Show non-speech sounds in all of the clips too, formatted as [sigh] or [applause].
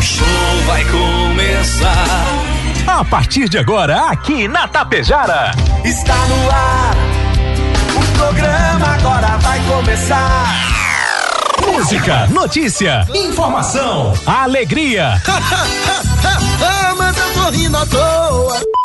O show vai começar. A partir de agora, aqui na Tapejara. Está no ar. O programa agora vai começar. Música, notícia, informação, alegria. [laughs] ah, mas eu tô rindo à toa.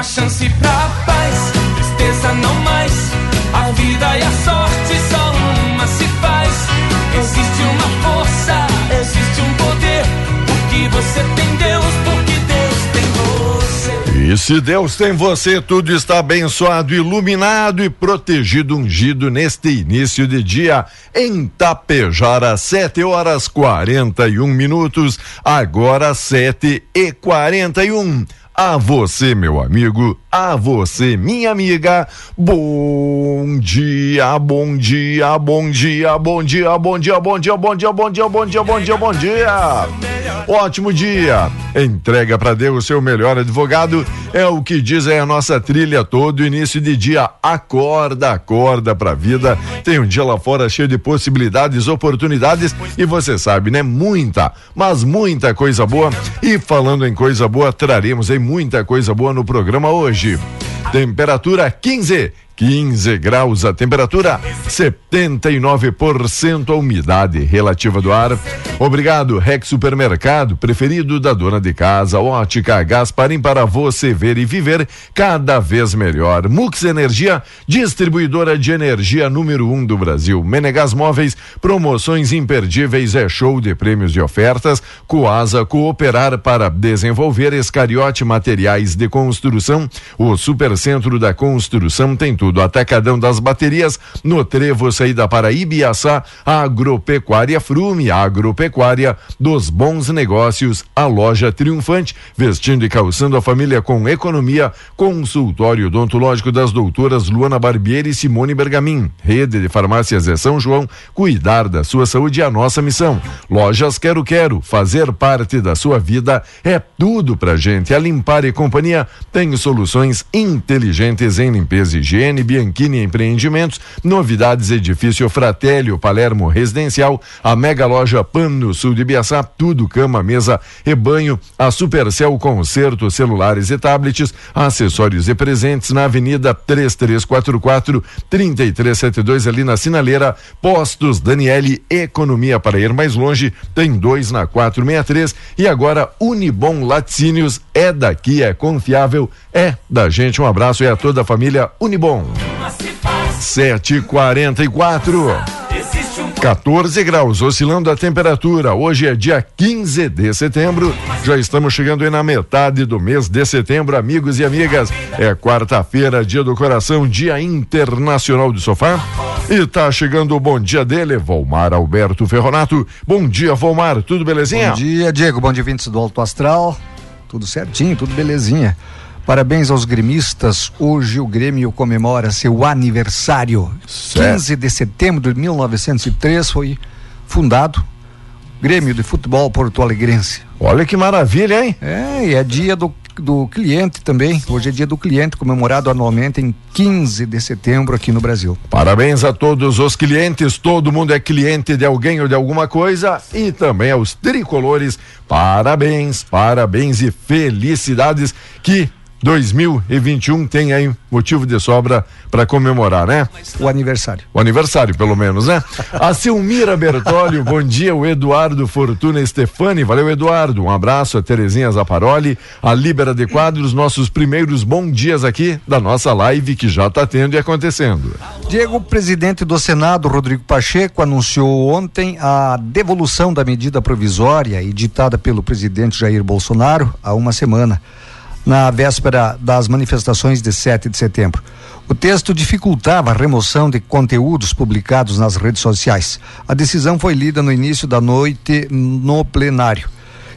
Uma chance pra paz, tristeza não mais. A vida e a sorte só uma se faz. Existe uma força, existe um poder. Porque você tem Deus, porque Deus tem você. E se Deus tem você, tudo está abençoado, iluminado e protegido, ungido neste início de dia em Tapejara, 7 horas 41 minutos, agora 7 e 41. A você, meu amigo, a você, minha amiga, bom dia, bom dia, bom dia, bom dia, bom dia, bom dia, bom dia, bom dia, bom dia, bom dia, bom dia. Ótimo dia. Entrega para Deus seu melhor advogado. É o que diz aí a nossa trilha todo início de dia. Acorda, acorda pra vida. Tem um dia lá fora cheio de possibilidades, oportunidades e você sabe, né? Muita, mas muita coisa boa. E falando em coisa boa, traremos aí muita coisa boa no programa hoje. Temperatura 15. 15 graus a temperatura, 79% a umidade relativa do ar. Obrigado, Rex Supermercado, preferido da dona de casa, Ótica Gasparim para você ver e viver cada vez melhor. Mux Energia, distribuidora de energia número um do Brasil. Menegas Móveis, promoções imperdíveis, é show de prêmios e ofertas. Coasa Cooperar para desenvolver Escariote Materiais de Construção. O Supercentro da Construção tem tudo. Atacadão das Baterias, no Trevo, saída para Ibiaçá, Agropecuária Frume, Agropecuária dos Bons Negócios, a loja triunfante, vestindo e calçando a família com economia, consultório odontológico das doutoras Luana Barbieri e Simone Bergamin, rede de farmácias é São João, cuidar da sua saúde é a nossa missão. Lojas Quero Quero, fazer parte da sua vida é tudo pra gente. A Limpar e Companhia tem soluções inteligentes em limpeza e higiene, Bianchini Empreendimentos, novidades edifício Fratélio Palermo Residencial, a mega loja Pan no sul de Biaçá, tudo cama, mesa e banho, a Supercel Concerto celulares e tablets, acessórios e presentes na Avenida 3344 3372 ali na Sinaleira, Postos Daniele Economia para ir mais longe, tem dois na 463 e agora Unibom Laticínios é daqui, é confiável, é da gente. Um abraço e a toda a família Unibom. 744. 14 graus, oscilando a temperatura. Hoje é dia 15 de setembro. Já estamos chegando aí na metade do mês de setembro, amigos e amigas. É quarta-feira, dia do coração, dia internacional do sofá. E tá chegando o bom dia dele, Volmar Alberto Ferronato. Bom dia, Volmar. Tudo belezinha? Bom dia, Diego. Bom dia, vintes do Alto Astral. Tudo certinho, tudo belezinha. Parabéns aos gremistas. Hoje o Grêmio comemora seu aniversário. Certo. 15 de setembro de 1903 foi fundado Grêmio de Futebol Porto Alegrense. Olha que maravilha, hein? É, e é dia do, do cliente também. Hoje é dia do cliente, comemorado anualmente em 15 de setembro aqui no Brasil. Parabéns a todos os clientes, todo mundo é cliente de alguém ou de alguma coisa e também aos tricolores. Parabéns, parabéns e felicidades que 2021 tem aí motivo de sobra para comemorar, né? O aniversário. O aniversário, pelo menos, né? A Silmira Bertolli, [laughs] bom dia. O Eduardo Fortuna Stefani, valeu, Eduardo. Um abraço a Terezinha Zaparoli, a Libera de Quadros, nossos primeiros bons dias aqui da nossa live que já está tendo e acontecendo. Diego, presidente do Senado, Rodrigo Pacheco, anunciou ontem a devolução da medida provisória editada pelo presidente Jair Bolsonaro há uma semana na véspera das manifestações de 7 de setembro. O texto dificultava a remoção de conteúdos publicados nas redes sociais. A decisão foi lida no início da noite no plenário.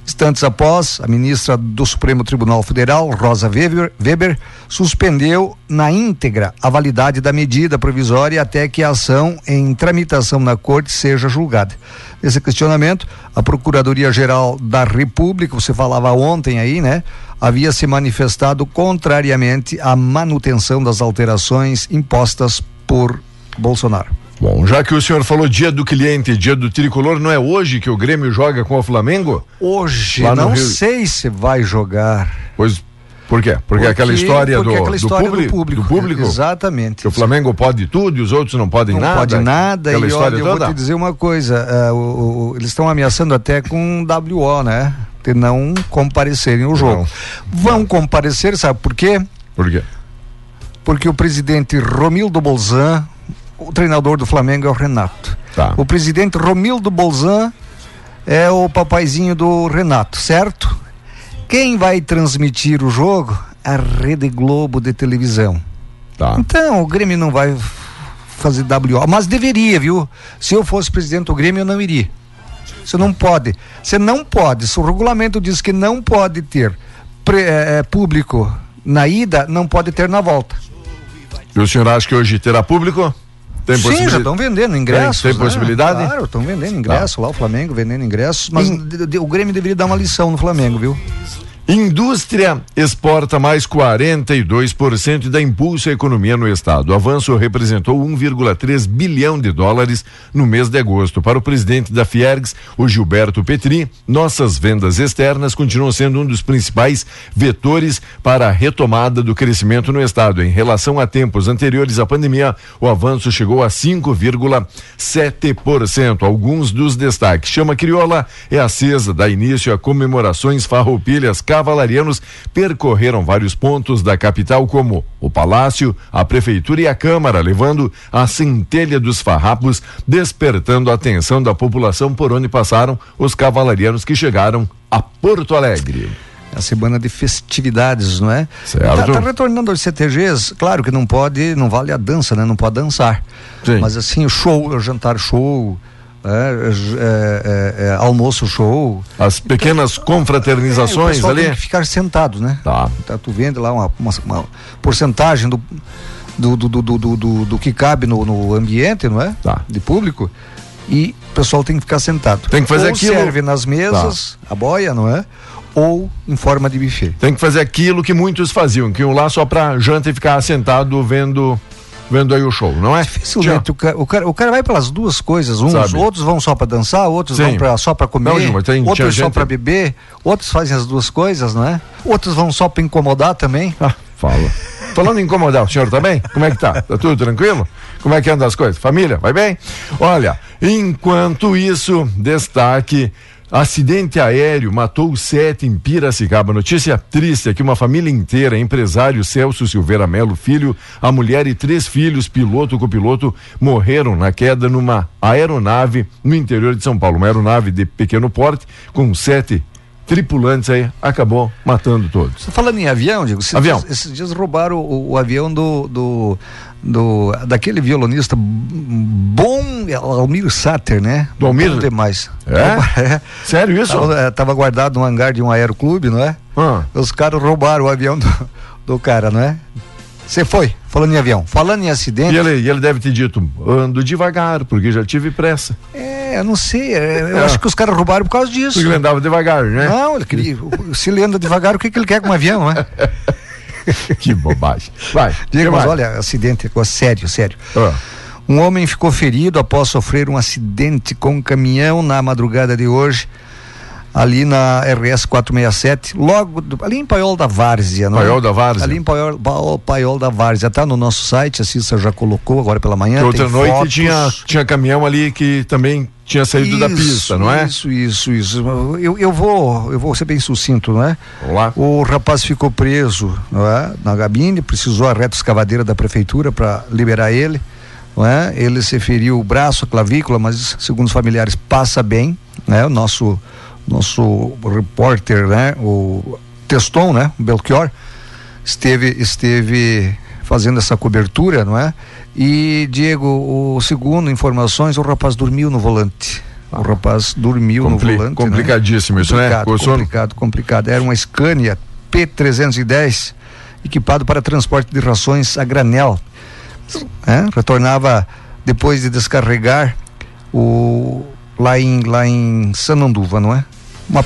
Instantes após, a ministra do Supremo Tribunal Federal, Rosa Weber, Weber, suspendeu na íntegra a validade da medida provisória até que a ação em tramitação na corte seja julgada. Nesse questionamento, a Procuradoria-Geral da República, você falava ontem aí, né? Havia se manifestado contrariamente à manutenção das alterações impostas por Bolsonaro. Bom, já que o senhor falou dia do cliente, dia do tricolor, não é hoje que o Grêmio joga com o Flamengo? Hoje, não sei se vai jogar. Pois por quê? Porque, porque aquela história, porque do, aquela história do, do, público, do, público, Exatamente. Que o Flamengo pode tudo e os outros não podem não nada. Não pode nada. Aquela e história olha, toda. eu vou te dizer uma coisa: uh, o, o, eles estão ameaçando até com WO, né? De não comparecerem ao jogo. Não. Vão comparecer, sabe por quê? Por quê? Porque o presidente Romildo Bolzan, o treinador do Flamengo é o Renato. Tá. O presidente Romildo Bolzan é o papaizinho do Renato, certo? Quem vai transmitir o jogo? A Rede Globo de televisão. Tá. Então, o Grêmio não vai fazer WO, mas deveria, viu? Se eu fosse presidente do Grêmio, eu não iria. Você não pode. Você não pode. Se o regulamento diz que não pode ter pre, é, público na ida, não pode ter na volta. E o senhor acha que hoje terá público? Tem Sim, já estão vendendo ingressos. Tem, tem né? possibilidade? Claro, estão vendendo ingressos tá. lá, o Flamengo vendendo ingressos, mas o Grêmio deveria dar uma lição no Flamengo, viu? Indústria exporta mais 42% da impulso à economia no estado. O avanço representou 1,3 bilhão de dólares no mês de agosto. Para o presidente da Fiergs, o Gilberto Petri, nossas vendas externas continuam sendo um dos principais vetores para a retomada do crescimento no estado. Em relação a tempos anteriores à pandemia, o avanço chegou a 5,7%. Alguns dos destaques. Chama Crioula é acesa, dá início a comemorações farroupilhas cavalarianos percorreram vários pontos da capital, como o Palácio, a Prefeitura e a Câmara, levando a centelha dos farrapos, despertando a atenção da população por onde passaram os cavalarianos que chegaram a Porto Alegre a semana de festividades, não é? Certo. Tá, tá, retornando aos CTGs, claro que não pode, não vale a dança, né? Não pode dançar. Sim. Mas assim, o show, o jantar show, é, é, é, almoço show. As pequenas confraternizações é, o ali. Tem que ficar sentado, né? Tá. tá tu vende lá uma, uma, uma porcentagem do do, do, do, do, do, que cabe no, no ambiente, não é? Tá. De público. E o pessoal tem que ficar sentado. Tem que fazer Ou aquilo. serve nas mesas, tá. a boia, não é? Ou em forma de buffet. Tem que fazer aquilo que muitos faziam, que iam lá só pra janta e ficar sentado vendo vendo aí o show, não é? Dificilmente. O cara, o, cara, o cara vai pelas duas coisas. Uns, Sabe. outros vão só para dançar, outros Sim. vão pra, só para comer, não, tem, outros só gente... para beber, outros fazem as duas coisas, não é? Outros vão só para incomodar também. Ah, fala. Falando em incomodar, o senhor tá bem? Como é que tá? Tá tudo tranquilo? Como é que andam as coisas? Família, vai bem? Olha, enquanto isso, destaque Acidente aéreo matou sete em Piracicaba. Notícia triste é que uma família inteira, empresário Celso Silveira Melo, filho, a mulher e três filhos, piloto copiloto, morreram na queda numa aeronave no interior de São Paulo. Uma aeronave de pequeno porte com sete tripulantes aí, acabou matando todos. Falando em avião, digo, esses avião. Dias, esses dias roubaram o, o avião do, do do daquele violonista bom Almir Sater, né? Do Almir? demais. É? é? Sério isso? Tava, tava, guardado no hangar de um aeroclube, não é? Ah. Os caras roubaram o avião do, do cara, não é? Você foi, falando em avião, falando em acidente. E ele, e ele deve ter dito, ando devagar, porque já tive pressa. É, eu não sei, eu é. acho que os caras roubaram por causa disso. Porque ele andava devagar, né? Não, ele queria, se ele anda devagar, o que, que ele quer com um avião, não é? [laughs] que bobagem. Vai. Diga, mas olha, acidente, sério, sério. Ah. Um homem ficou ferido após sofrer um acidente com um caminhão na madrugada de hoje, ali na RS 467, logo do, ali em Paiol da Várzea, não é? Paiol da Várzea. Ali em Paiol, Paiol, Paiol da Várzea, tá no nosso site, a Cissa já colocou agora pela manhã. Que outra noite fotos. tinha, tinha caminhão ali que também tinha saído da pista, não é? Isso, isso, isso. Eu, eu vou, eu vou ser bem sucinto, não é? Vamos lá. O rapaz ficou preso, não é? Na gabine, precisou a reta escavadeira da prefeitura para liberar ele, não é? Ele se feriu o braço, a clavícula, mas segundo os familiares passa bem, né? O nosso nosso repórter, né? O Teston, né? O Belchior esteve esteve fazendo essa cobertura, não é? E Diego, o segundo informações, o rapaz dormiu no volante. O rapaz dormiu Compli- no volante. complicadíssimo né? isso, né? Complicado, Com sono. complicado, complicado. Era uma Scania P310 equipado para transporte de rações a granel. né? Retornava depois de descarregar o lá em lá em Sananduva, não é? Uma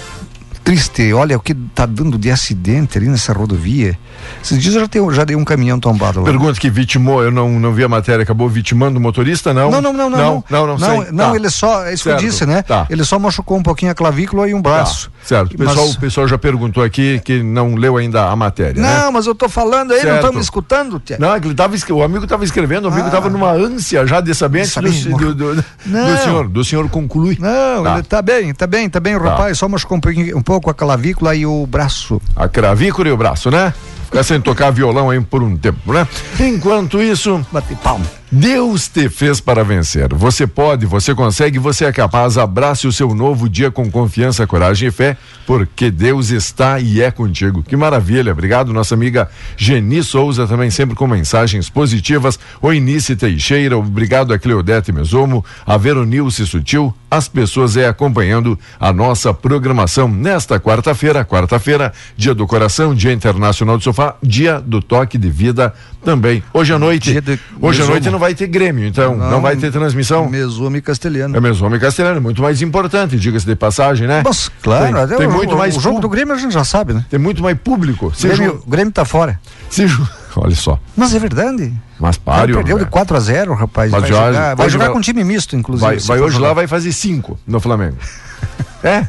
triste, olha o que tá dando de acidente ali nessa rodovia. Esses dias eu já, tenho, já dei um caminhão tombado lá. Pergunta que vitimou, eu não, não vi a matéria, acabou vitimando o motorista, não? Não, não, não, não. Não, não, não, não, não, Tá. ele só, é isso Certo, que eu disse, né? tá. Ele só machucou um pouquinho a clavícula e um Tá, braço. certo. O Mas- pessoal, o pessoal já perguntou aqui que não leu ainda a matéria, né? Não, mas eu tô falando aí, não Certo. estão me escutando, tia. Não, ele tava, o amigo estava escrevendo, o amigo Ah. estava numa ânsia já de saber saber, do, do, do, do Não. senhor. Do senhor conclui. Não, Tá. ele tá bem, tá bem, tá bem, o Tá. rapaz, só machucou um, pouquinho- um pouco a clavícula e o braço. A cravícula e o braço, né? Ficar sem tocar violão aí por um tempo, né? Enquanto isso, Bate palma. Deus te fez para vencer. Você pode, você consegue, você é capaz. Abrace o seu novo dia com confiança, coragem e fé, porque Deus está e é contigo. Que maravilha. Obrigado, nossa amiga Geni Souza, também sempre com mensagens positivas. O Inice Teixeira, obrigado a Cleodete Mesomo, a Veronilce Sutil, as pessoas é acompanhando a nossa programação nesta quarta-feira, quarta-feira, dia do coração, dia internacional do sofá, dia do toque de vida também. Hoje à noite, de hoje à noite não vai ter Grêmio, então não, vai ter transmissão. Mesome castelhano. É mesmo, homem castelhano, muito mais importante, diga-se de passagem, né? Mas, claro, tem, tem o, muito o- mais o jogo do Grêmio a gente já sabe, né? tem muito mais público. O Grêmio, ju- Grêmio tá fora. se ju- [laughs] olha só, Mas é verdade. mas pare, perdeu de 4 a 0 rapaz. Mas vai jogar, vai hoje jogar vai- com time misto, inclusive. vai, vai hoje jogar. lá, vai fazer cinco no Flamengo. [laughs] é?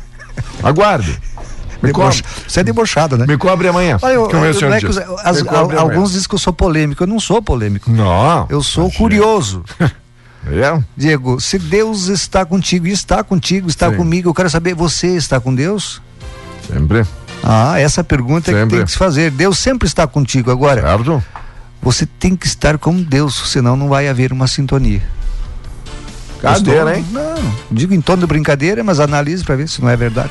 Aguarde. Me Debocha- Você é debochado, né? me cobre amanhã. Olha, eu- eu- as- alguns dizem que eu sou polêmico. Eu não sou polêmico. Não. Eu sou imagina. curioso. [laughs] É? Diego, se Deus está contigo e está contigo, está Sim. comigo, eu quero saber, você está com Deus? Sempre. Ah, essa pergunta é que Sempre. tem que se fazer. Deus sempre está contigo. Agora, Certo? você tem que estar com Deus, senão não vai haver uma sintonia. Cadeira, hein? Não, digo em tom de brincadeira, mas analise para ver se não é verdade.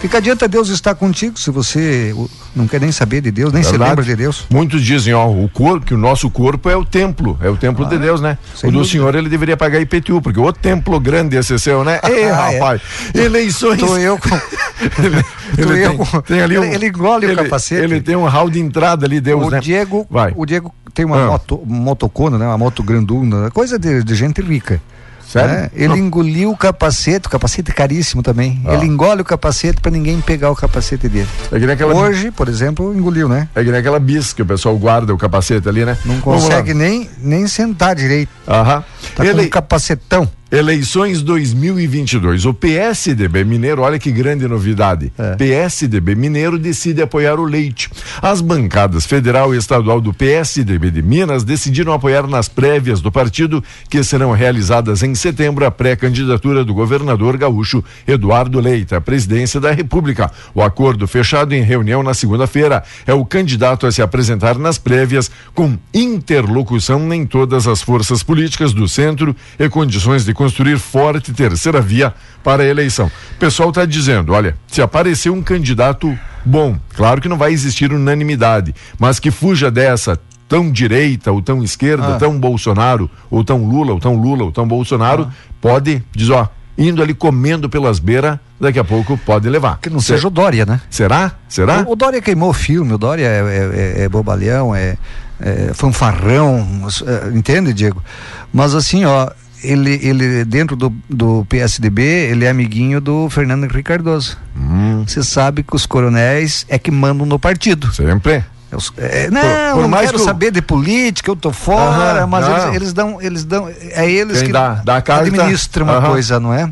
Que adianta Deus estar contigo se você o- não quer nem saber de Deus, nem se lembra de Deus? Muitos dizem, ó, o corpo, que o nosso corpo é o templo, é o templo de Deus, né? o do senhor ele deveria pagar IPTU, porque o templo grande esse seu, né? [laughs] Ei, Ah, é. rapaz, eleições. Tô eu com. [laughs] ele, [laughs] ele eu tem, com- tem ali um, ele- ele engole o ele- capacete. Ele tem um hall de entrada ali, Deus, o né? Diego, Vai. o Diego tem uma Ah. moto, motocona, né? Uma moto granduna, coisa de, de gente rica. Sério? né? Ele engoliu o capacete, o capacete é caríssimo também. Ah. Ele engole o capacete para ninguém pegar o capacete dele. É que nem aquela, Hoje, por exemplo, engoliu, né? é que nem aquela bis que o pessoal guarda o capacete ali, né? Não consegue nem, nem sentar direito. Aham. Tá Ele- com um capacetão. Eleições 2022. O PSDB Mineiro, olha que grande novidade. É. PSDB Mineiro decide apoiar o leite. As bancadas federal e estadual do PSDB de Minas decidiram apoiar nas prévias do partido, que serão realizadas em setembro, a pré-candidatura do governador gaúcho Eduardo Leite à presidência da República. O acordo fechado em reunião na segunda-feira é o candidato a se apresentar nas prévias com interlocução em todas as forças políticas do centro e condições de construir forte terceira via para a eleição. O pessoal está dizendo, olha, se aparecer um candidato bom, claro que não vai existir unanimidade, mas que fuja dessa tão direita ou tão esquerda, Ah. tão Bolsonaro, ou tão Lula, ou tão Lula, ou tão Bolsonaro, pode, diz ó, indo ali comendo pelas beiras, daqui a pouco pode levar. Que não Se- seja o Dória, né? Será? Será? O, o Dória queimou o filme, o Dória é, é- é- é bobalhão, é, é fanfarrão, é, entende, Diego? Mas assim, ó, ele, ele dentro do, do PSDB, ele é amiguinho do Fernando Henrique Cardoso. Hum, Você sabe que os coronéis é que mandam no partido. sempre. É os- é, não, por não mais quero que saber de política, eu tô fora, Aham, mas não. eles, eles dão, eles dão, é eles Quem que dá- dá administram uma aham. coisa, não é?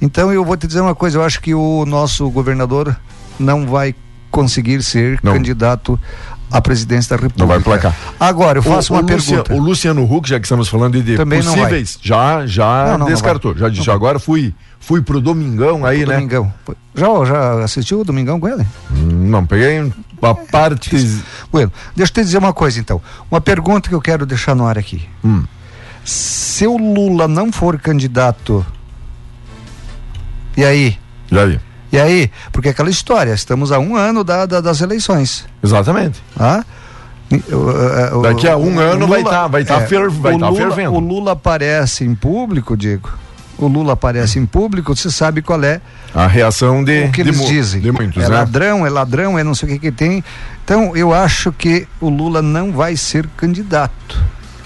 Então eu vou te dizer uma coisa, eu acho que o nosso governador não vai conseguir ser Não. candidato à presidência da República. Não vai placar. Agora, eu faço o, uma o pergunta. o Luciano Huck, já que estamos falando de Também não possíveis, já, já Não, não, não descartou. vai. já disse, agora fui, fui pro Domingão aí, né? Domingão. Já, já assistiu o Domingão com ele? Não, peguei a parte. Bueno, deixa eu te dizer uma coisa então. Uma pergunta que eu quero deixar no ar aqui. Hum. Se o Lula não for candidato, e aí? Já aí. E aí? Porque é aquela história, estamos a um ano da, da- das eleições. Exatamente. E, o- o- Daqui a um o ano vai Lula- tá- vai tá fer- vai o tá Lula- fervendo. O Lula aparece em público, Diego. O Lula aparece em público, você sabe qual é A reação de, o que de eles mu- dizem. de muitos, é né? ladrão, é ladrão, é não sei o que que tem. Então, eu acho que o Lula não vai ser candidato.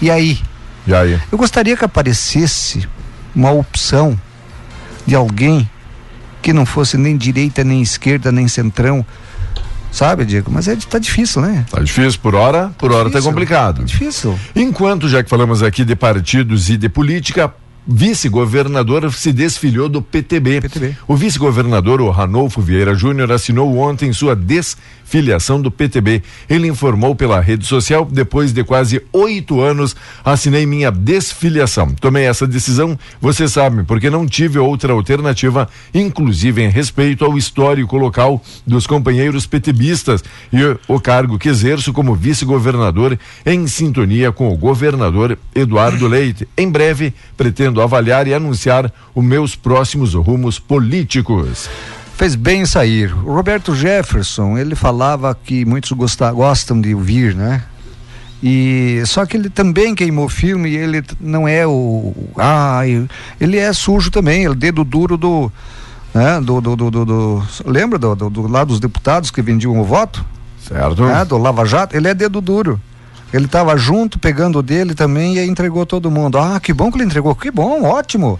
E aí? E aí? Eu gostaria que aparecesse uma opção de alguém que não fosse nem direita, nem esquerda, nem centrão. Sabe, Diego? Mas é, tá difícil, né? Tá difícil por hora, por hora tá Difícil. complicado. Difícil. Enquanto, já que falamos aqui de partidos e de política, vice-governador se desfiliou do PTB. PTB. O vice-governador, o Ranolfo Vieira Júnior, assinou ontem sua desfiliação do PTB. Ele informou pela rede social, depois de quase oito anos, assinei minha desfiliação. Tomei essa decisão, você sabe, porque não tive outra alternativa, inclusive em respeito ao histórico local dos companheiros PTBistas e o cargo que exerço como vice-governador em sintonia com o governador Eduardo Leite. Em breve, pretendo avaliar e anunciar os meus próximos rumos políticos. Fez bem sair. O Roberto Jefferson, ele falava que muitos gosta- gostam de ouvir, né? E só que ele também queimou filme e ele não é o ah, ele é sujo também, ele é dedo duro do né, do, do, do, do- lembra do, do, do lá dos deputados que vendiam o voto? Certo? né, do Lava Jato, ele é dedo duro. Ele estava junto, pegando dele também e entregou todo mundo. Ah, que bom que ele entregou, que bom, ótimo.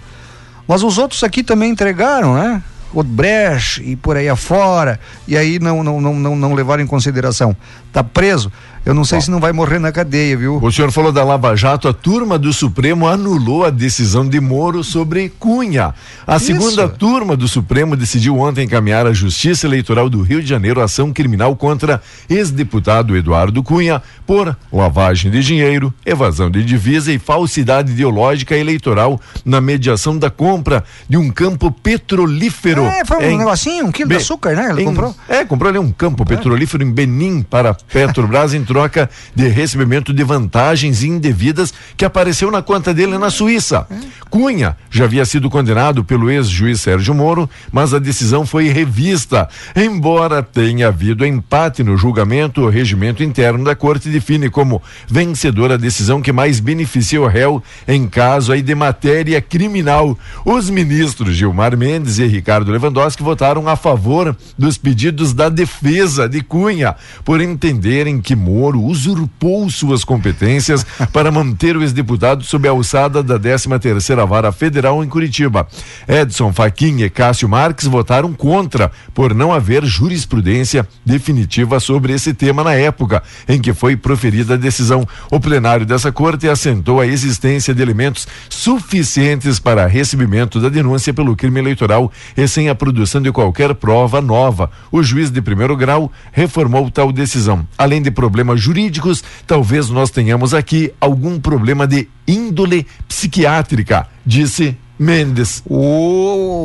Mas os outros aqui também entregaram, né? O Brecht e por aí afora, e aí não, não, não, não, não levaram em consideração. Tá preso? Eu não sei se não vai morrer na cadeia, viu? O senhor falou da Lava Jato, a turma do Supremo anulou a decisão de Moro sobre Cunha. A Isso. segunda turma do Supremo decidiu ontem encaminhar à Justiça Eleitoral do Rio de Janeiro ação criminal contra ex-deputado Eduardo Cunha por lavagem de dinheiro, evasão de divisa e falsidade ideológica eleitoral na mediação da compra de um campo petrolífero. É, foi um em negocinho, um quilo de açúcar, né? Ele em- comprou. É, comprou ali um campo petrolífero em Benim para Petrobras em troca de recebimento de vantagens indevidas que apareceu na conta dele na Suíça. Cunha já havia sido condenado pelo ex-juiz Sérgio Moro, mas a decisão foi revista. Embora tenha havido empate no julgamento, o regimento interno da corte define como vencedora a decisão que mais beneficia o réu em caso aí de matéria criminal. Os ministros Gilmar Mendes e Ricardo Lewandowski votaram a favor dos pedidos da defesa de Cunha, por entenderem que Moro usurpou suas competências [laughs] para manter o ex-deputado sob a alçada da 13 terceira vara federal em Curitiba. Edson Fachin e Cássio Marques votaram contra por não haver jurisprudência definitiva sobre esse tema na época em que foi proferida a decisão. O plenário dessa corte assentou a existência de elementos suficientes para recebimento da denúncia pelo crime eleitoral e sem a produção de qualquer prova nova. O juiz de primeiro grau reformou tal decisão. Além de problemas jurídicos, talvez nós tenhamos aqui algum problema de índole psiquiátrica, disse Mendes. O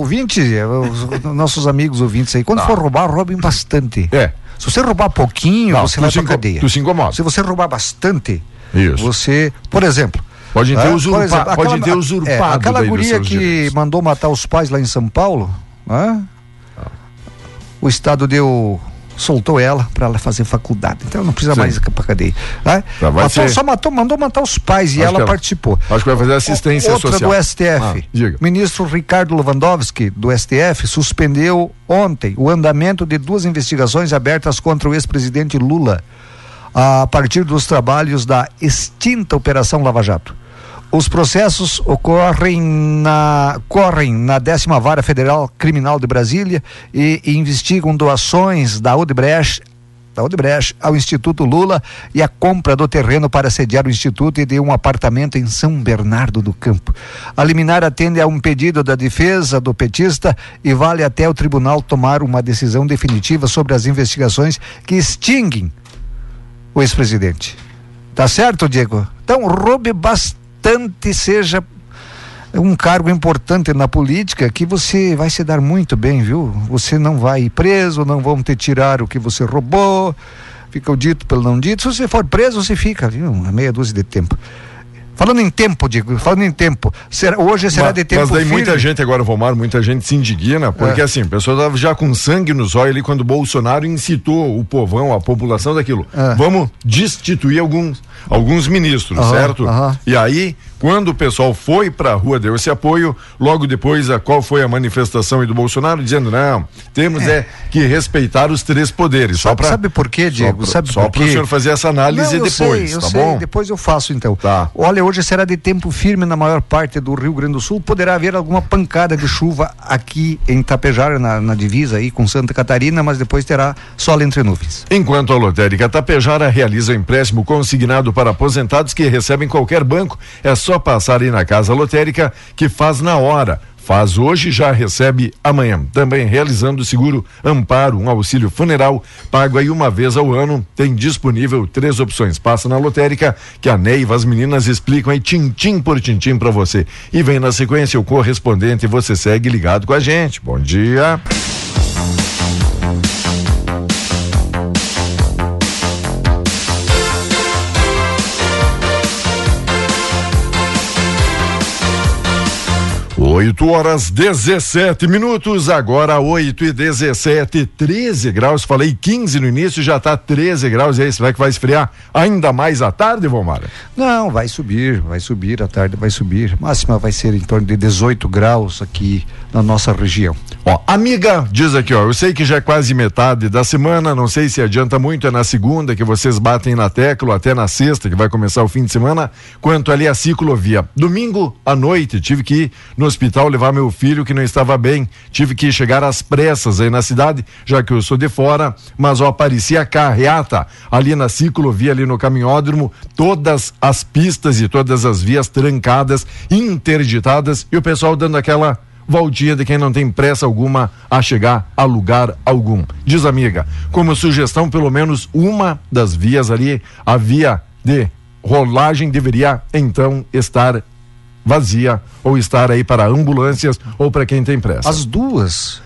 ouvinte, os nossos amigos ouvintes aí, quando for roubar, roubem bastante. É. Se você roubar pouquinho, Não, você vai pra cadeia. tu se incomoda. Se você roubar bastante, Isso. você, por exemplo, Pode ter ah, usurpa- por exemplo, pode aquela- ter usurpado é, aquela guria que direitos. mandou matar os pais lá em São Paulo, ah, o estado deu soltou ela para ela fazer faculdade. Então não precisa Sim. mais ir pra cadeia. Tá, vai matou, só matou, mandou matar os pais e ela ela- participou. Acho que vai fazer assistência Outra social. do STF. Ah. Ministro Ricardo Lewandowski, do STF, suspendeu ontem o andamento de duas investigações abertas contra o ex-presidente Lula, a partir dos trabalhos da extinta Operação Lava Jato. Os processos ocorrem na, correm na décima vara federal criminal de Brasília e, e investigam doações da Odebrecht da Odebrecht ao Instituto Lula e a compra do terreno para sediar o Instituto e de um apartamento em São Bernardo do Campo. A liminar atende a um pedido da defesa do petista e vale até o tribunal tomar uma decisão definitiva sobre as investigações que extinguem o ex-presidente. Tá certo, Diego? Então, roube bastante, seja um cargo importante na política que você vai se dar muito bem, viu? Você não vai ir preso, não vão te tirar o que você roubou, fica o dito pelo não dito. Se você for preso, você fica, viu? Meia dúzia de tempo. Falando em tempo, digo, falando em tempo, será, hoje será mas, de tempo Mas daí firme? muita gente agora, Vomar, muita gente se indigna, porque É. assim, a pessoa estava já com sangue nos olhos ali quando Bolsonaro incitou o povão, a população daquilo. É. Vamos destituir alguns, alguns ministros, Aham, certo? aham. E aí, quando o pessoal foi pra rua, deu esse apoio, logo depois, a, qual foi a manifestação do Bolsonaro? Dizendo, não, temos é, que respeitar os três poderes. Só pra, Sabe por quê, Diego? Só, para o senhor fazer essa análise Não, eu depois, sei, eu tá sei, bom? Depois eu faço então. Tá. Olha, hoje será de tempo firme na maior parte do Rio Grande do Sul. Poderá haver alguma pancada de chuva aqui em Tapejara, na, na divisa aí com Santa Catarina, mas depois terá sol entre nuvens. Enquanto a lotérica Tapejara realiza o empréstimo consignado para aposentados que recebem qualquer banco, é só passar aí na casa lotérica que faz na hora. Faz hoje, já recebe amanhã. Também realizando o seguro Amparo, um auxílio funeral, pago aí uma vez ao ano. Tem disponível três opções. Passa na lotérica, que a Neiva, as meninas explicam aí tintim por tintim para você. E vem na sequência o correspondente você segue ligado com a gente. Bom dia. Oito horas 17 minutos, agora 8 e 17, 13 graus. Falei 15 no início, já tá 13 graus. E aí, será que vai esfriar ainda mais à tarde, Vomara? Não, vai subir, vai subir, à tarde vai subir. Máxima vai ser em torno de 18 graus aqui na nossa região. Ó, amiga, diz aqui, ó, eu sei que já é quase metade da semana, não sei se adianta muito, é na segunda que vocês batem na tecla, até na sexta, que vai começar o fim de semana, quanto ali a ciclovia. Domingo à noite, tive que ir no hospital levar meu filho que não estava bem, tive que chegar às pressas aí na cidade, já que eu sou de fora, mas ó, aparecia carreata ali na ciclovia, ali no caminhódromo, todas as pistas e todas as vias trancadas, interditadas, e o pessoal dando aquela voltinha de quem não tem pressa alguma a chegar a lugar algum. Diz amiga, como sugestão, pelo menos uma das vias ali, a via de rolagem deveria então estar vazia ou estar aí para ambulâncias ou para quem tem pressa. As duas,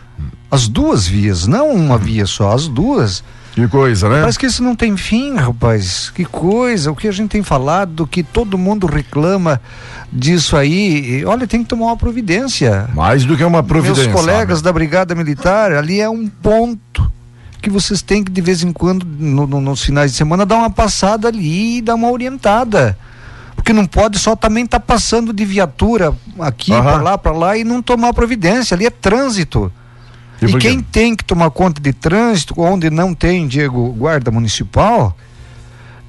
as duas vias, não uma via só, as duas. Que coisa, né? Parece que isso não tem fim, rapaz. Que coisa, o que a gente tem falado, que todo mundo reclama disso aí. E, olha, tem que tomar uma providência. Mais do que uma providência. Meus colegas sabe? da Brigada Militar, ali é um ponto que vocês têm que de vez em quando, no- no- nos finais de semana, dar uma passada ali e dar uma orientada. Porque não pode só também estar passando de viatura aqui, Aham. para lá, para lá e não tomar providência. Ali é trânsito. E E, quem tem que tomar conta de trânsito, onde não tem, Diego, guarda municipal,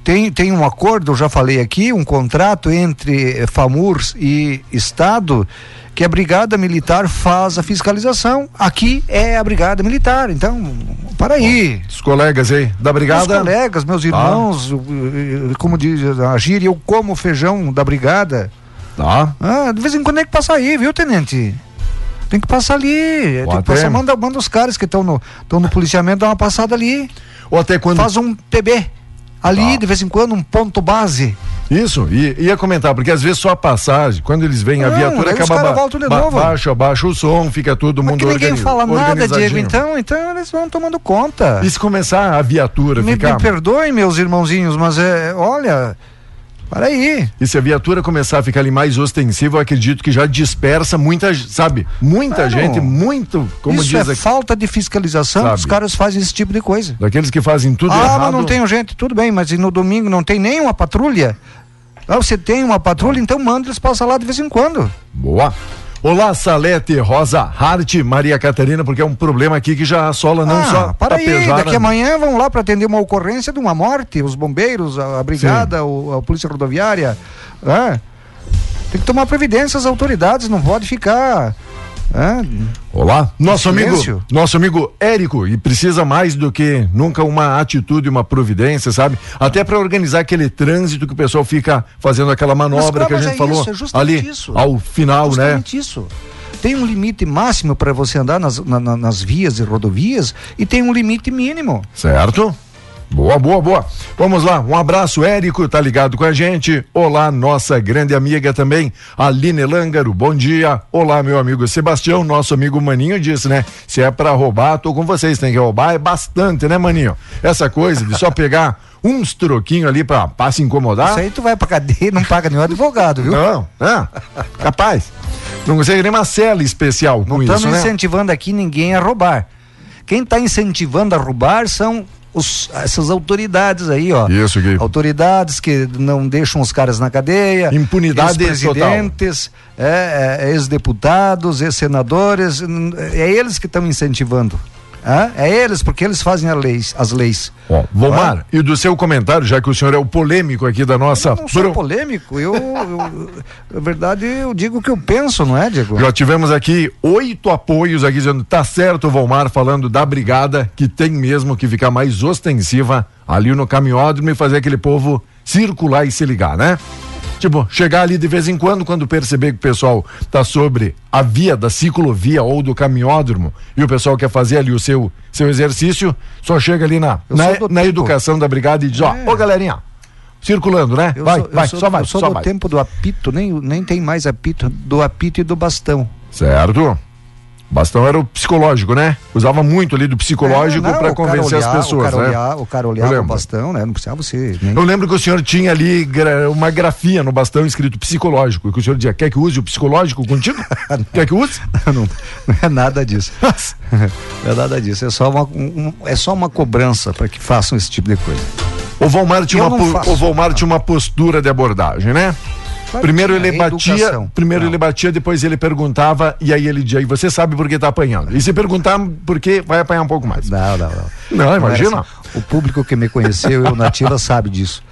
tem, tem um acordo, eu já falei aqui, um contrato entre eh, FAMURS e Estado, que a Brigada Militar faz a fiscalização. Aqui é a Brigada Militar. Então, para aí. Os colegas aí da brigada. colegas, meus irmãos, eh, como diz a gíria, eu como feijão da brigada. Tá. Ah, de vez em quando tem que passar aí, viu, tenente? Tem que passar ali. Tem que passar, manda, manda os caras que estão no, tão no policiamento dar uma passada ali. Ou até quando. Faz um PB. Ali, Tá. de vez em quando, um ponto base. Isso, e, ia comentar, porque às vezes só a passagem, quando eles vêm a Não, viatura acaba ba ba- novo. baixa, abaixa o som, fica todo Mas mundo que ninguém fala nada, Diego. Então, então eles vão tomando conta. E se começar a viatura Me, ficar. me perdoem, meus irmãozinhos, mas é, olha, para aí. E se a viatura começar a ficar ali mais ostensiva, eu acredito que já dispersa muita, sabe? Muita gente, muito, como Isso diz é aqui, falta de fiscalização, Sabe. os caras fazem esse tipo de coisa. daqueles que fazem tudo ah, errado. mas não tenho gente, tudo bem, mas e no domingo não tem nenhuma patrulha? Ah, você tem uma patrulha, então manda eles passar lá de vez em quando. Boa. Olá, Salete, Rosa, Hart, Maria Catarina, porque é um problema aqui que já assola não ah, só para aí, Tapejara, daqui amanhã vão lá para atender uma ocorrência de uma morte, os bombeiros, a, a brigada, o- a polícia rodoviária, ah, tem que tomar providência as autoridades, não pode ficar Olá, nosso amigo, nosso amigo Érico, e precisa mais do que nunca uma atitude, uma providência, sabe? Até para organizar aquele trânsito que o pessoal fica fazendo aquela manobra Mas, que a gente é falou isso, é ali isso. ao final, né? Justamente isso. Tem um limite máximo para você andar nas, na- na- nas vias e rodovias e tem um limite mínimo. Certo? Boa, boa, boa. Vamos lá, um abraço, Érico, tá ligado com a gente. Olá, nossa grande amiga também, Aline Lângaro, bom dia. Olá, meu amigo Sebastião, nosso amigo Maninho disse, né? Se é pra roubar, tô com vocês, tem que roubar, é bastante, né, Maninho? Essa coisa de só pegar [laughs] uns troquinhos ali pra, pra se incomodar. Isso aí tu vai pra cadeia não paga nenhum advogado, viu? Não, é, capaz. Não consegue nem uma cela especial com Não isso, estamos né? incentivando aqui ninguém a roubar. Quem está incentivando a roubar são os- essas autoridades aí, ó. Isso, Gui. Autoridades que não deixam os caras na cadeia. Impunidade presidentes, é, é, ex-deputados, ex-senadores, é eles que estão incentivando. Hã? É eles, porque eles fazem a leis, as leis. Ó, Vomar, e do seu comentário, já que o senhor é o polêmico aqui da nossa. Eu não sou pro- polêmico, eu, eu- na verdade, eu digo o que eu penso, não é, Diego? Já tivemos aqui oito apoios aqui dizendo, tá certo, Volmar, falando da brigada, que tem mesmo que ficar mais ostensiva ali no caminhódromo e fazer aquele povo circular e se ligar, né? Tipo, chegar ali de vez em quando, quando perceber que o pessoal tá sobre a via da ciclovia ou do caminhódromo e o pessoal quer fazer ali o seu, seu exercício, só chega ali na, Eu na, na educação da brigada e diz, ó, É. ô galerinha, circulando, né? Eu vai, sou, vai, sou- só vai, eu sou só do tempo do apito, nem, nem tem mais apito, do apito e do bastão. Certo. Bastão era o psicológico, né? Usava muito ali do psicológico É, para convencer olhar- as pessoas, o cara né? olhar, o cara olhava o bastão, né? Não precisava você nem... Eu lembro que o senhor tinha ali uma grafia no bastão escrito psicológico, e que o senhor dizia, quer que use o psicológico contigo? [laughs] quer que use? [laughs] não, não é nada disso. [laughs] não é nada disso. É só uma, um- é só uma cobrança para que façam esse tipo de coisa. O Volmar tinha, uma, o Volmar tinha uma postura de abordagem, né? Claro primeiro que ele é batia, primeiro Não. ele batia, depois ele perguntava e aí ele dizia, e você sabe por que tá apanhando? E se perguntar por quê, vai apanhar um pouco mais. Não, não, não. Não, era imagina. assim. O público que me conheceu, eu nativa, sabe disso.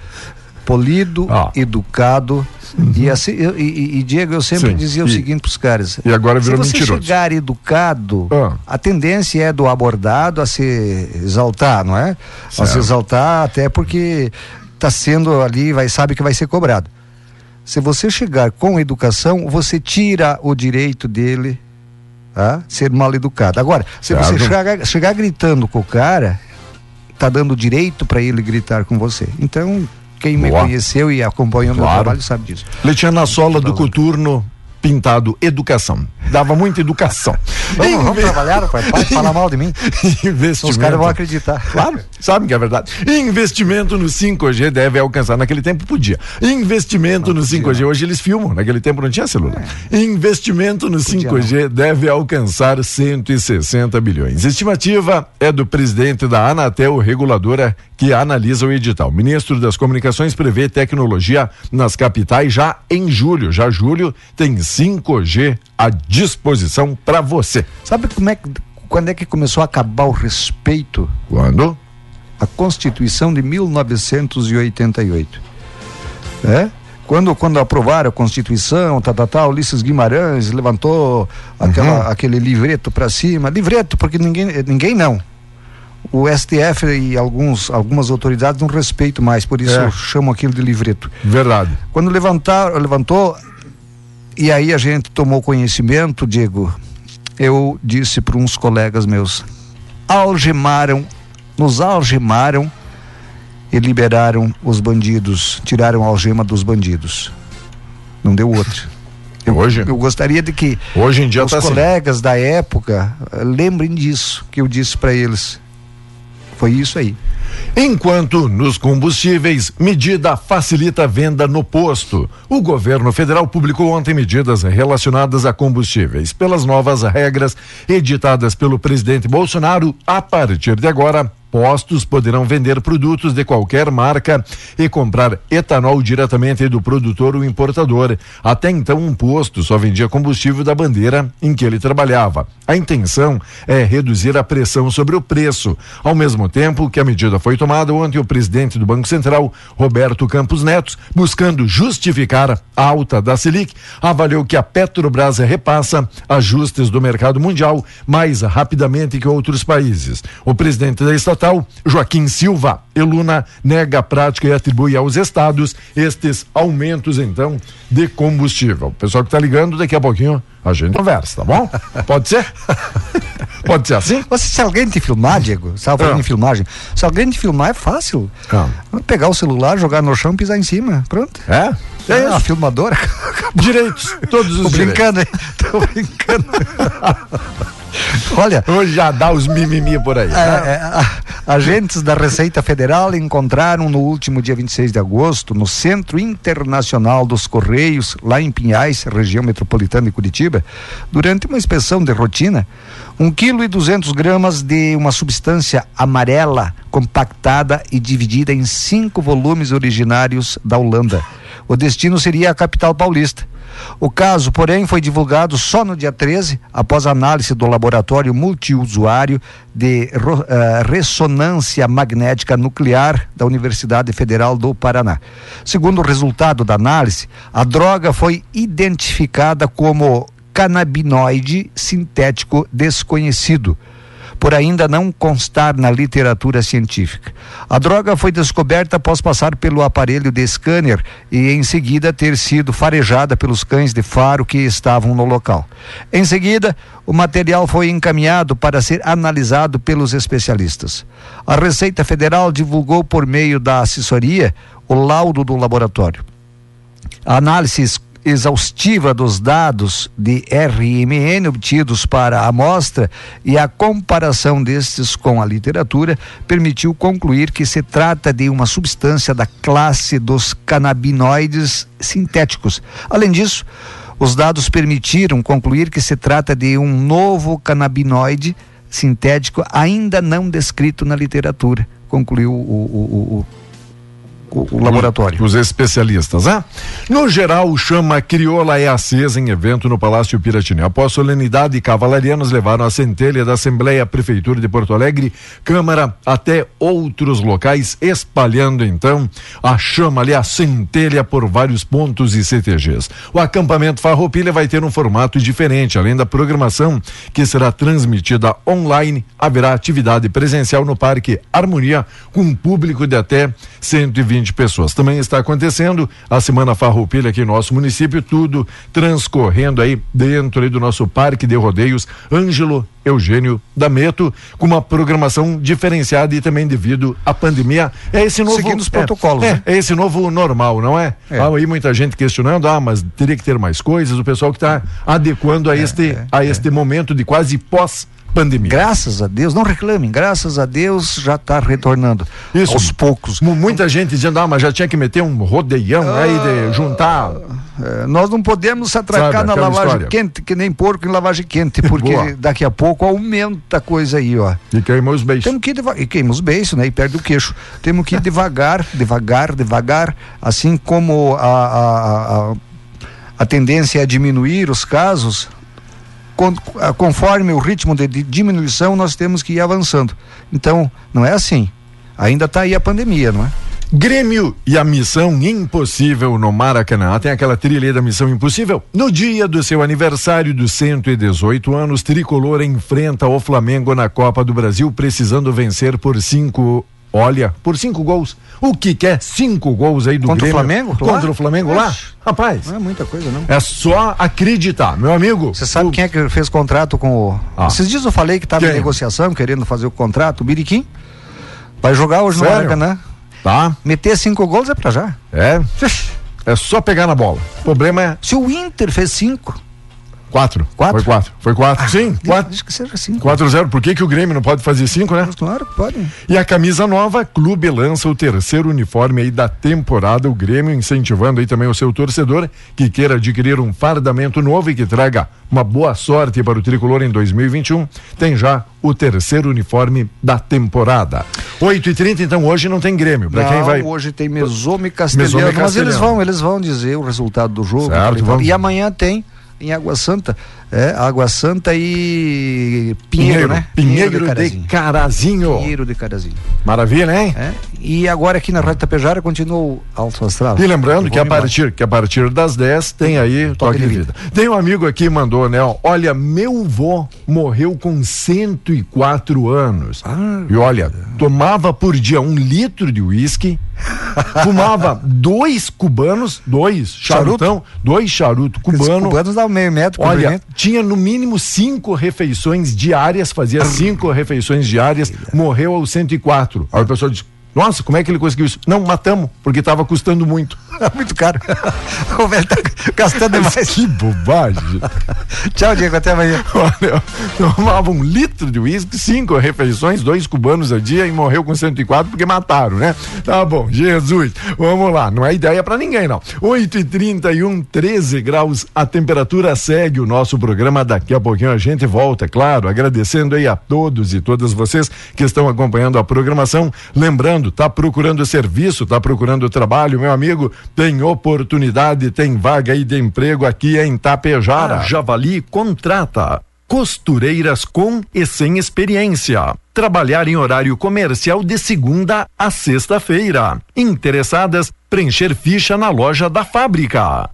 Polido, Ah. educado. E, assim, eu- e, e- Diego, eu sempre Sim. dizia o E- seguinte pros caras. e agora virou Se você mentiroso. chegar educado, Ah. a tendência é do abordado a se exaltar, não é? A Certo. se exaltar, até porque está sendo ali, vai, sabe que vai ser cobrado. Se você chegar com educação, você tira o direito dele a ser mal educado. Agora, se você Certo. chegar, chegar gritando com o cara, tá dando direito para ele gritar com você. Então, quem me Boa. conheceu e acompanhou o meu Claro. trabalho sabe disso. Ele tinha na sola do coturno pintado educação. Dava muita educação. Vamos, vamos trabalhar, rapaz. Para de falar mal de mim. [laughs] Os caras vão acreditar. Claro, sabe que é verdade. Investimento no 5G deve alcançar. Naquele tempo podia. Investimento no 5G. Hoje eles filmam. Naquele tempo não tinha celular. Investimento no 5G deve alcançar 160 bilhões. Estimativa é do presidente da Anatel, reguladora que analisa o edital. O ministro das Comunicações prevê tecnologia nas capitais já em julho. Já julho tem 5G à disposição para você. Sabe como é que, quando é que começou a acabar o respeito? Quando? A Constituição de 1988. É? Quando, quando aprovaram a Constituição, tal, tal, tal, Ulisses Guimarães levantou aquela, aquele livreto para cima. Livreto, porque ninguém, ninguém não. O STF e alguns, algumas autoridades não respeitam mais, por isso É. eu chamo aquilo de livreto. Verdade. Quando levantar, levantou, e aí a gente tomou conhecimento, Diego, eu disse para uns colegas meus, algemaram, nos algemaram e liberaram os bandidos, tiraram a algema dos bandidos. Não deu outro. [laughs] Eu, Hoje? eu gostaria de que Hoje em dia os tá assim. colegas da época eh, lembrem disso que eu disse para eles. Foi isso aí. Enquanto nos combustíveis, medida facilita a venda no posto. O governo federal publicou ontem medidas relacionadas a combustíveis. Pelas novas regras editadas pelo presidente Bolsonaro, a partir de agora, postos poderão vender produtos de qualquer marca e comprar etanol diretamente do produtor ou importador. Até então, um posto só vendia combustível da bandeira em que ele trabalhava. A intenção é reduzir a pressão sobre o preço. Ao mesmo tempo que a medida foi tomada, ontem o presidente do Banco Central, Roberto Campos Netos, buscando justificar a alta da Selic, avaliou que a Petrobras repassa ajustes do mercado mundial mais rapidamente que outros países. O presidente da estatal, Joaquim Silva Eluna, nega a prática e atribui aos estados estes aumentos, então, de combustível. O pessoal que está ligando, daqui a pouquinho a gente conversa, tá bom? Pode ser? [laughs] Pode ser assim? Você, se alguém te filmar, Diego, estava falando Ah. em filmagem, se alguém te filmar é fácil. Ah. Pegar o celular, jogar no chão, pisar em cima, pronto. É? É Ah, a filmadora. [laughs] Direitos, todos Tô os direitos. brincando, hein? Tô brincando. [laughs] Olha, Hoje já dá os mimimi por aí. É, né? é, agentes da Receita Federal encontraram no último dia 26 de agosto, no Centro Internacional dos Correios, lá em Pinhais, região metropolitana de Curitiba, durante uma inspeção de rotina, um quilo e duzentos gramas de uma substância amarela compactada e dividida em cinco volumes originários da Holanda. O destino seria a capital paulista. O caso, porém, foi divulgado só no dia 13, após análise do laboratório multiusuário de eh, ressonância magnética nuclear da Universidade Federal do Paraná. Segundo o resultado da análise, a droga foi identificada como canabinoide sintético desconhecido por ainda não constar na literatura científica. A droga foi descoberta após passar pelo aparelho de scanner e em seguida ter sido farejada pelos cães de faro que estavam no local. Em seguida, o material foi encaminhado para ser analisado pelos especialistas. A Receita Federal divulgou por meio da assessoria o laudo do laboratório. A análise es- exaustiva dos dados de RMN obtidos para a amostra e a comparação destes com a literatura permitiu concluir que se trata de uma substância da classe dos canabinoides sintéticos. Além disso, os dados permitiram concluir que se trata de um novo canabinoide sintético ainda não descrito na literatura, concluiu o, o- o- o- laboratório. Os especialistas, né? No geral, chama crioula é acesa em evento no Palácio Piratini. Após solenidade, cavalarianos levaram a centelha da Assembleia Prefeitura de Porto Alegre, Câmara, até outros locais, espalhando então a chama ali, a centelha por vários pontos e CTGs. O acampamento Farroupilha vai ter um formato diferente, além da programação que será transmitida online, haverá atividade presencial no Parque Harmonia com um público de até 120 pessoas. Também está acontecendo a Semana Farroupilha aqui no nosso município, tudo transcorrendo aí dentro aí do nosso Parque de Rodeios Ângelo Eugênio Dameto, com uma programação diferenciada e também devido à pandemia. É esse novo. Seguindo os é, protocolos, É, né? é esse novo normal, não é? É. Há aí muita gente questionando, ah, mas teria que ter mais coisas, o pessoal que está adequando a este, é, a este momento de quase pós-pandemia. Graças a Deus, não reclamem, graças a Deus já está retornando. Isso. Aos poucos. Mu- Muita gente dizendo, ah, mas já tinha que meter um rodeião aí de juntar. É, nós não podemos se atracar Sabe, na lavagem história. quente, que nem porco em lavagem quente, [laughs] porque Boa. daqui a pouco aumenta a coisa aí, ó. E queimou os beijos. Temos que e queima os beiços, né? E perde o queixo. Temos que ir devagar, [laughs] devagar, devagar, assim como a, a, a, a tendência é diminuir os casos, conforme o ritmo de, diminuição, nós temos que ir avançando. Então, não é assim. Ainda está aí a pandemia, não é? Grêmio e a Missão Impossível no Maracanã. Tem aquela trilha da Missão Impossível? No dia do seu aniversário dos 118 anos, Tricolor enfrenta o Flamengo na Copa do Brasil, precisando vencer por cinco. Olha, por cinco gols. O que quer cinco gols aí do Contra o Grêmio? Flamengo? Contra Lá? o Flamengo lá? Rapaz, Não é muita coisa, não. é só acreditar, meu amigo. Você sabe o- quem é que fez contrato com o. Ah. Esses dias eu falei que estava em negociação, querendo fazer o contrato, o Biriquim. Vai jogar hoje Sério? no Maracanã. Tá? Meter cinco gols é pra já. É. É só pegar na bola. O problema é. Se o Inter fez cinco, Quatro. Quatro? Foi quatro. Foi quatro. Sim, quatro. Acho que seja assim. 4 a 0 Por que, que o Grêmio não pode fazer cinco, né? Claro que podem. E a camisa nova, Clube lança o terceiro uniforme aí da temporada, o Grêmio incentivando aí também o seu torcedor que queira adquirir um fardamento novo e que traga uma boa sorte para o tricolor em 2021. Tem já o terceiro uniforme da temporada. 8 e 30 então hoje não tem Grêmio. Para quem vai. Hoje tem Mesome Castelhano, Mesome e mas eles Castelhano. vão, eles vão dizer o resultado do jogo. Certo, e vamos. E amanhã tem em Água Santa, é, Água Santa e Pinheiro, né? Pinheiro, de, Carazinho. Carazinho. Pinheiro de Carazinho. Maravilha, hein? É. E agora aqui na Rádio Tapejara continua o Alto Astral. E lembrando que a embora. partir, que a partir das 10 tem aí toque, de vida. Tem um amigo aqui que mandou, né? olha, meu vô morreu com 104 anos. Ah. e olha, tomava por dia um litro de uísque, fumava dois cubanos, dois? Charutão, dois charuto cubano. cubanos dá um meio metro Olha, tinha no mínimo cinco refeições diárias, fazia cinco refeições diárias, morreu aos 104. Aí o pessoal disse: Nossa, como é que ele conseguiu isso? Não, matamos, porque estava custando muito. [laughs] Muito caro. [laughs] o velho tá gastando demais. Que bobagem. [laughs] Tchau, Diego. Até amanhã. Olha, tomava um litro de uísque, cinco refeições, dois cubanos ao dia e morreu com 104 porque mataram, né? Tá bom, Jesus. Vamos lá, não é ideia pra ninguém, não. 8 e 31 13 graus, a temperatura segue o nosso programa. Daqui a pouquinho a gente volta, é claro, agradecendo aí a todos e todas vocês que estão acompanhando a programação. Lembrando, tá procurando serviço, tá procurando trabalho, meu amigo, tem oportunidade, tem vaga aí de emprego aqui em Tapejara. A Javali contrata. Costureiras com e sem experiência. Trabalhar em horário comercial de segunda a sexta-feira. Interessadas, preencher ficha na loja da fábrica.